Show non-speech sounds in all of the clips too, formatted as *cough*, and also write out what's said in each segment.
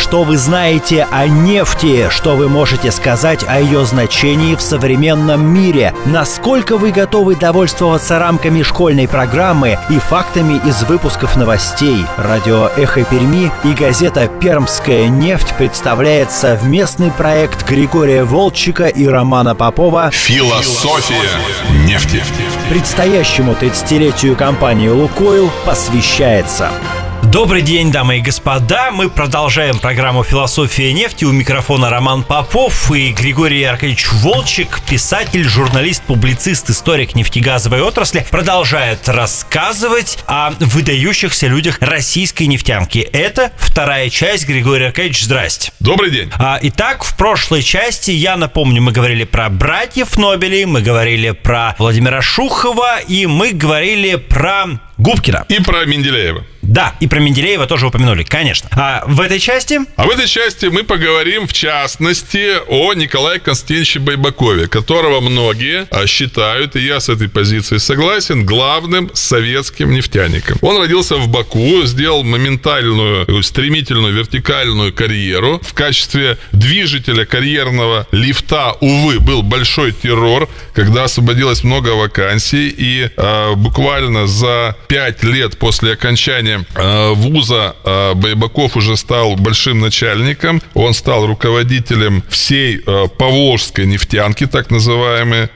Что вы знаете о нефти? Что вы можете сказать о ее значении в современном мире? Насколько вы готовы довольствоваться рамками школьной программы и фактами из выпусков новостей? Радио «Эхо Перми» и газета «Пермская нефть» представляет совместный проект Григория Волчика и Романа Попова «Философия нефти». Предстоящему 30-летию компании «Лукойл» посвящается – Добрый день, дамы и господа. Мы продолжаем программу «Философия нефти». У микрофона Роман Попов и Григорий Аркадьевич Волчек, писатель, журналист, публицист, историк нефтегазовой отрасли, продолжает рассказывать о выдающихся людях российской нефтянки. Это вторая часть. Григорий Аркадьевич, здрасте. Добрый день. А, итак, в прошлой части, я напомню, мы говорили про братьев Нобелей, мы говорили про Владимира Шухова и мы говорили про Губкина. И про Менделеева. Да, и про Менделеева тоже упомянули, конечно. А в этой части? А в этой части мы поговорим, в частности, о Николае Константиновиче Байбакове, которого многие а, считают, и я с этой позиции согласен, главным советским нефтяником. Он родился в Баку, сделал моментальную, стремительную вертикальную карьеру. В качестве движителя карьерного лифта, увы, был большой террор, когда освободилось много вакансий, и э, буквально за пять лет после окончания Э, вуза э, Байбаков уже стал большим начальником. Он стал руководителем всей э, Поволжской нефтянки, так называемый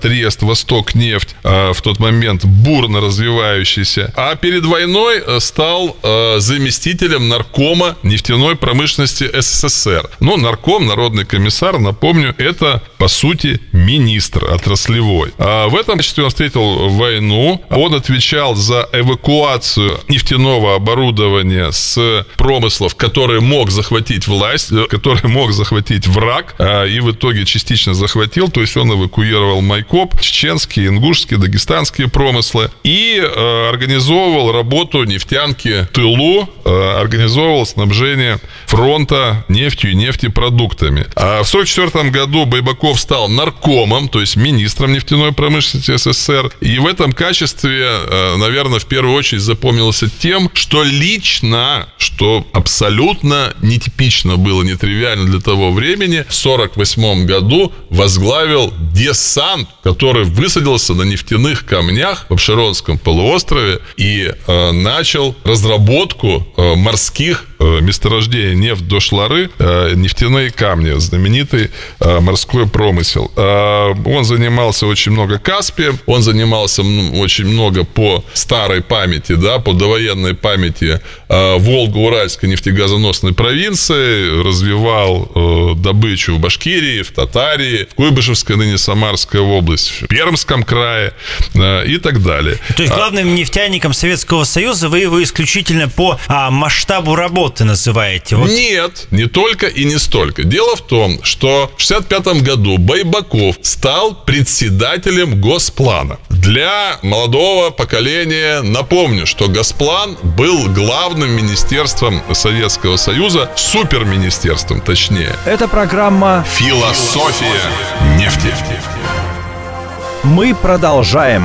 Трест Восток нефть в тот момент бурно развивающийся. А перед войной стал заместителем наркома нефтяной промышленности СССР. Ну, нарком, народный комиссар, напомню, это, по сути, министр отраслевой. А в этом качестве он встретил войну. Он отвечал за эвакуацию нефтяного оборудования с промыслов, который мог захватить власть, э, который мог захватить враг, а, и в итоге частично захватил, то есть он эвакуировал Майкоп, чеченские, ингушские, дагестанские промыслы и э, организовывал работу нефтянки тылу, э, организовывал снабжение фронта нефтью и нефтепродуктами. А в 1944 году Байбаков стал наркомом, то есть министром нефтяной промышленности СССР, и в этом качестве, наверное, в первую очередь запомнился тем, что лично, что абсолютно нетипично было, нетривиально для того времени, в 1948 году возглавил десант, который высадился на нефтяных камнях в Обширонском полуострове и э, начал разработку э, морских э, месторождений нефть до Шлары, э, нефтяные камни, знаменитый э, морской промысел. Он занимался очень много Каспием, он занимался очень много по старой памяти, да, по довоенной памяти Волго-Уральской нефтегазоносной провинции, развивал добычу в Башкирии, в Татарии, в Куйбышевской, ныне Самарская область, в Пермском крае и так далее. То есть а главным нефтяником Советского Союза вы его исключительно по а, масштабу работы называете? Вот. Нет, не только и не столько. Дело в том, что в 1965 году Байбаков стал председателем Госплана. Для молодого поколения напомню, что Госплан был главным министерством Советского Союза, суперминистерством точнее. Это программа «Философия нефти». Мы продолжаем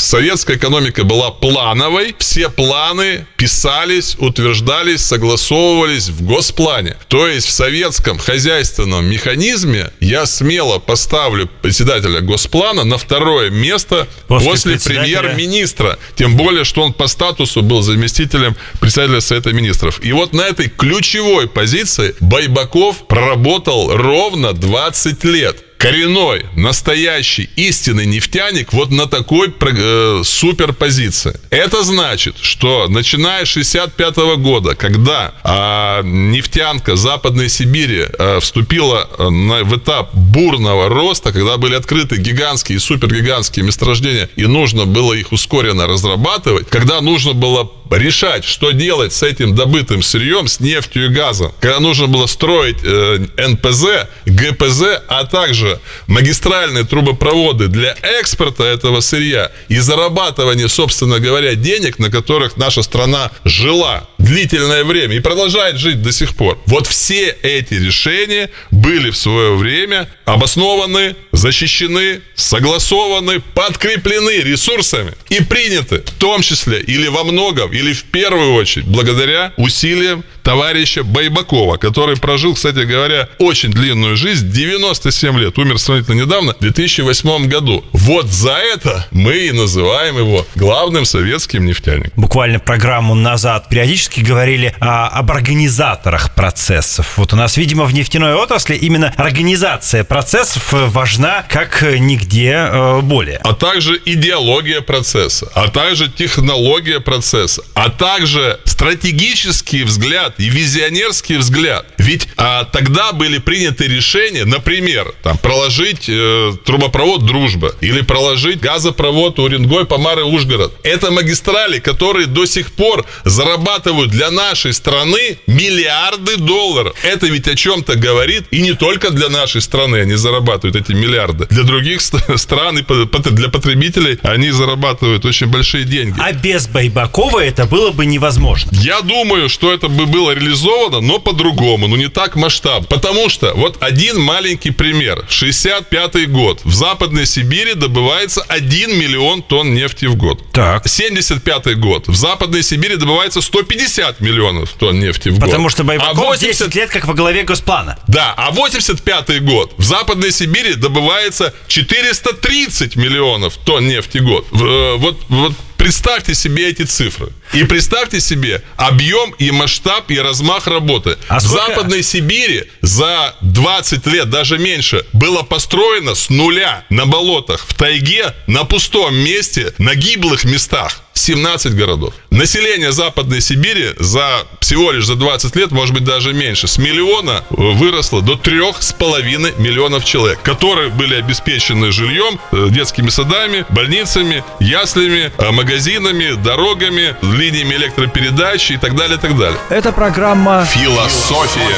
советская экономика была плановой, все планы писались, утверждались, согласовывались в госплане. То есть в советском хозяйственном механизме я смело поставлю председателя госплана на второе место после, после премьер-министра. Тем более, что он по статусу был заместителем председателя Совета Министров. И вот на этой ключевой позиции Байбаков проработал ровно 20 лет коренной, настоящий, истинный нефтяник вот на такой э, суперпозиции. Это значит, что начиная с 65 года, когда э, нефтянка Западной Сибири э, вступила э, на, в этап бурного роста, когда были открыты гигантские и супергигантские месторождения, и нужно было их ускоренно разрабатывать, когда нужно было решать, что делать с этим добытым сырьем, с нефтью и газом, когда нужно было строить э, НПЗ, ГПЗ, а также магистральные трубопроводы для экспорта этого сырья и зарабатывания, собственно говоря, денег, на которых наша страна жила длительное время и продолжает жить до сих пор. Вот все эти решения были в свое время обоснованы, защищены, согласованы, подкреплены ресурсами и приняты, в том числе или во многом, или в первую очередь, благодаря усилиям товарища Байбакова, который прожил, кстати говоря, очень длинную жизнь, 97 лет, умер сравнительно недавно, в 2008 году. Вот за это мы и называем его главным советским нефтяником. Буквально программу назад периодически говорили о, об организаторах процессов. Вот у нас, видимо, в нефтяной отрасли именно организация процессов важна как нигде э, более. А также идеология процесса, а также технология процесса, а также стратегический взгляд и визионерский взгляд. Ведь а, тогда были приняты решения, например, там, проложить э, трубопровод «Дружба» или проложить газопровод Уренгой, Помары, Ужгород. Это магистрали, которые до сих пор зарабатывают для нашей страны миллиарды долларов. Это ведь о чем-то говорит, и не только для нашей страны они зарабатывают эти миллиарды. Для других стран и для потребителей они зарабатывают очень большие деньги. А без Байбакова это было бы невозможно. Я думаю, что это бы было реализовано, но по-другому, ну не так масштаб. Потому что вот один маленький пример. 65 год. В Западной Сибири добывается 1 миллион тонн нефти в год. Так. 75 год. В Западной Сибири добывается 150 миллионов тонн нефти в год. Потому что Байбаков а 80... 10 лет как во главе Госплана. Да, а 85 год. В Западной Сибири добывается 430 миллионов тонн нефти в год. Э, вот, вот Представьте себе эти цифры. И представьте себе объем и масштаб и размах работы. А сколько... В Западной Сибири за 20 лет, даже меньше, было построено с нуля на болотах, в тайге, на пустом месте, на гиблых местах. 17 городов. Население Западной Сибири за всего лишь за 20 лет, может быть даже меньше, с миллиона выросло до трех с половиной миллионов человек, которые были обеспечены жильем, э, детскими садами, больницами, яслями, э, магазинами, дорогами, линиями электропередач и так далее, и так далее. Это программа «Философия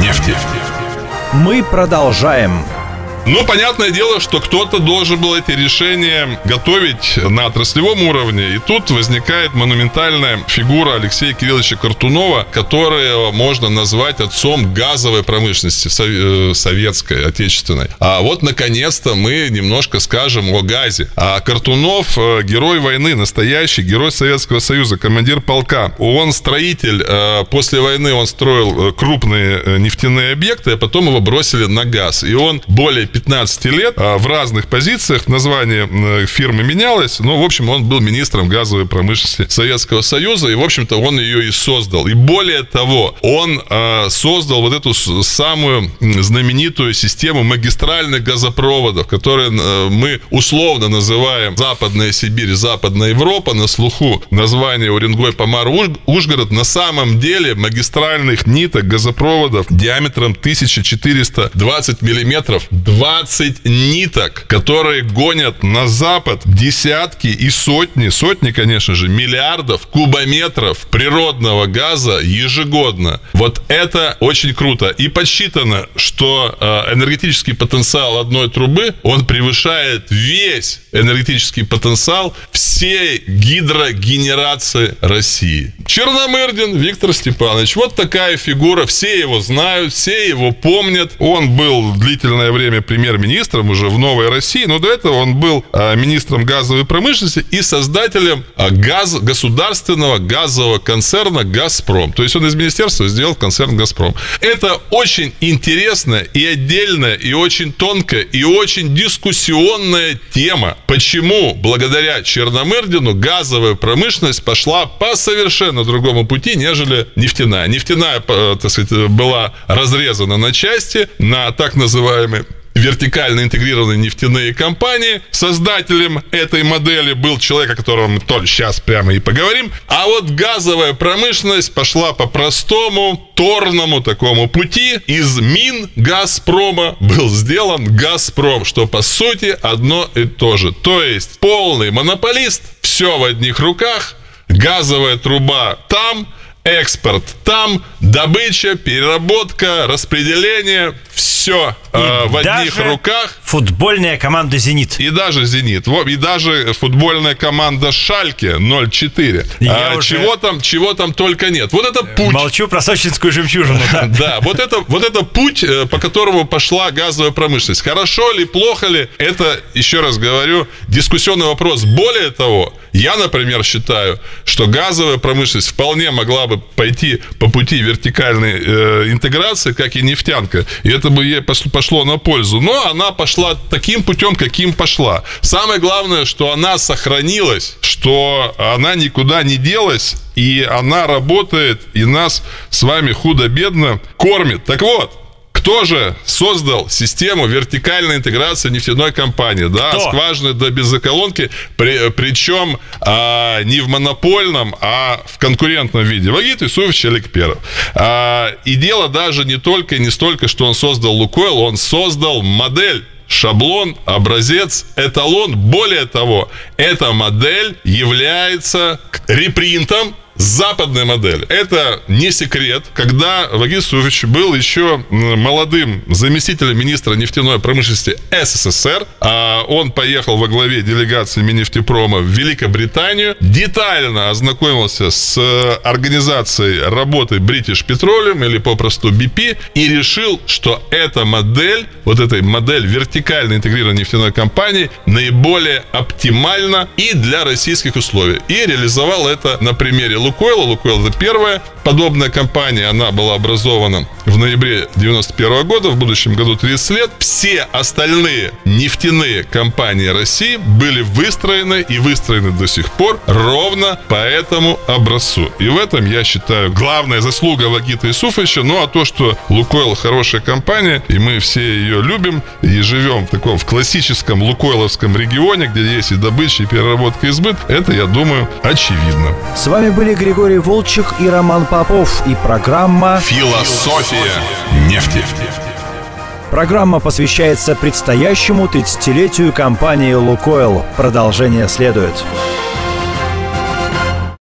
нефти». Мы продолжаем. Ну, понятное дело, что кто-то должен был эти решения готовить на отраслевом уровне. И тут возникает монументальная фигура Алексея Кирилловича Картунова, которого можно назвать отцом газовой промышленности э, советской, отечественной. А вот, наконец-то, мы немножко скажем о газе. А Картунов э, герой войны, настоящий герой Советского Союза, командир полка. Он строитель. Э, после войны он строил крупные нефтяные объекты, а потом его бросили на газ. И он более 15 лет а, в разных позициях. Название фирмы менялось. Но, в общем, он был министром газовой промышленности Советского Союза. И, в общем-то, он ее и создал. И более того, он а, создал вот эту самую знаменитую систему магистральных газопроводов, которые мы условно называем Западная Сибирь, Западная Европа. На слуху название Уренгой, Помар, Ужгород. На самом деле магистральных ниток газопроводов диаметром 1420 миллиметров 20 ниток, которые гонят на запад десятки и сотни, сотни, конечно же, миллиардов кубометров природного газа ежегодно. Вот это очень круто. И подсчитано, что э, энергетический потенциал одной трубы, он превышает весь энергетический потенциал всей гидрогенерации России. Черномырдин Виктор Степанович. Вот такая фигура. Все его знают, все его помнят. Он был длительное время премьер-министром уже в Новой России, но до этого он был а, министром газовой промышленности и создателем а, газ, государственного газового концерна «Газпром». То есть он из министерства сделал концерн «Газпром». Это очень интересная и отдельная, и очень тонкая, и очень дискуссионная тема. Почему благодаря Черномырдину газовая промышленность пошла по совершенно другому пути, нежели нефтяная. Нефтяная, э, так сказать, была разрезана на части, на так называемые вертикально интегрированные нефтяные компании. Создателем этой модели был человек, о котором мы только сейчас прямо и поговорим. А вот газовая промышленность пошла по простому, торному такому пути. Из мин Газпрома был сделан Газпром, что по сути одно и то же. То есть полный монополист, все в одних руках, газовая труба там, экспорт там, добыча, переработка, распределение, все э, в одних руках. Футбольная команда «Зенит». И даже «Зенит». И даже футбольная команда «Шальке» 0-4. А, уже... чего, там, чего там только нет. Вот это путь. Молчу про сочинскую жемчужину. *laughs* Да, вот это, вот это путь, э, по которому пошла газовая промышленность. Хорошо ли, плохо ли, это, еще раз говорю, дискуссионный вопрос. Более того, Я, например, считаю, что газовая промышленность вполне могла бы пойти по пути вертикальной э, интеграции, как и нефтянка, и это бы ей пошло на пользу. Но она пошла таким путем, каким пошла. Самое главное, что она сохранилась, что она никуда не делась, и она работает, и нас с вами худо-бедно кормит. Так вот, кто же создал систему вертикальной интеграции нефтяной компании? Да, Кто? скважины до беззаколонки, при, причем а, не в монопольном, а в конкурентном виде. Вагит Исуевич Эликперов. А, и дело даже не только и не столько, что он создал Лукойл, он создал модель шаблон, образец, эталон. Более того, эта модель является репринтом западная модель. Это не секрет. Когда Вагис Сурович был еще молодым заместителем министра нефтяной промышленности СССР, а он поехал во главе делегации Миннефтепрома в Великобританию, детально ознакомился с организацией работы British Petroleum или попросту BP и решил, что эта модель, вот эта модель вертикально интегрированной нефтяной компании наиболее оптимальна и для российских условий. И реализовал это на примере Лукойла. Лукойл это первая подобная компания. Она была образована в ноябре 91 года. В будущем году 30 лет. Все остальные нефтяные компании России были выстроены и выстроены до сих пор ровно по этому образцу. И в этом, я считаю, главная заслуга Вагита Исуфовича. Ну, а то, что Лукойл хорошая компания, и мы все ее любим, и живем в таком в классическом лукойловском регионе, где есть и добыча, и переработка, и сбыт, это, я думаю, очевидно. С вами были Григорий Волчек и Роман Попов и программа «Философия нефти». Программа посвящается предстоящему 30-летию компании «Лукойл». Продолжение следует.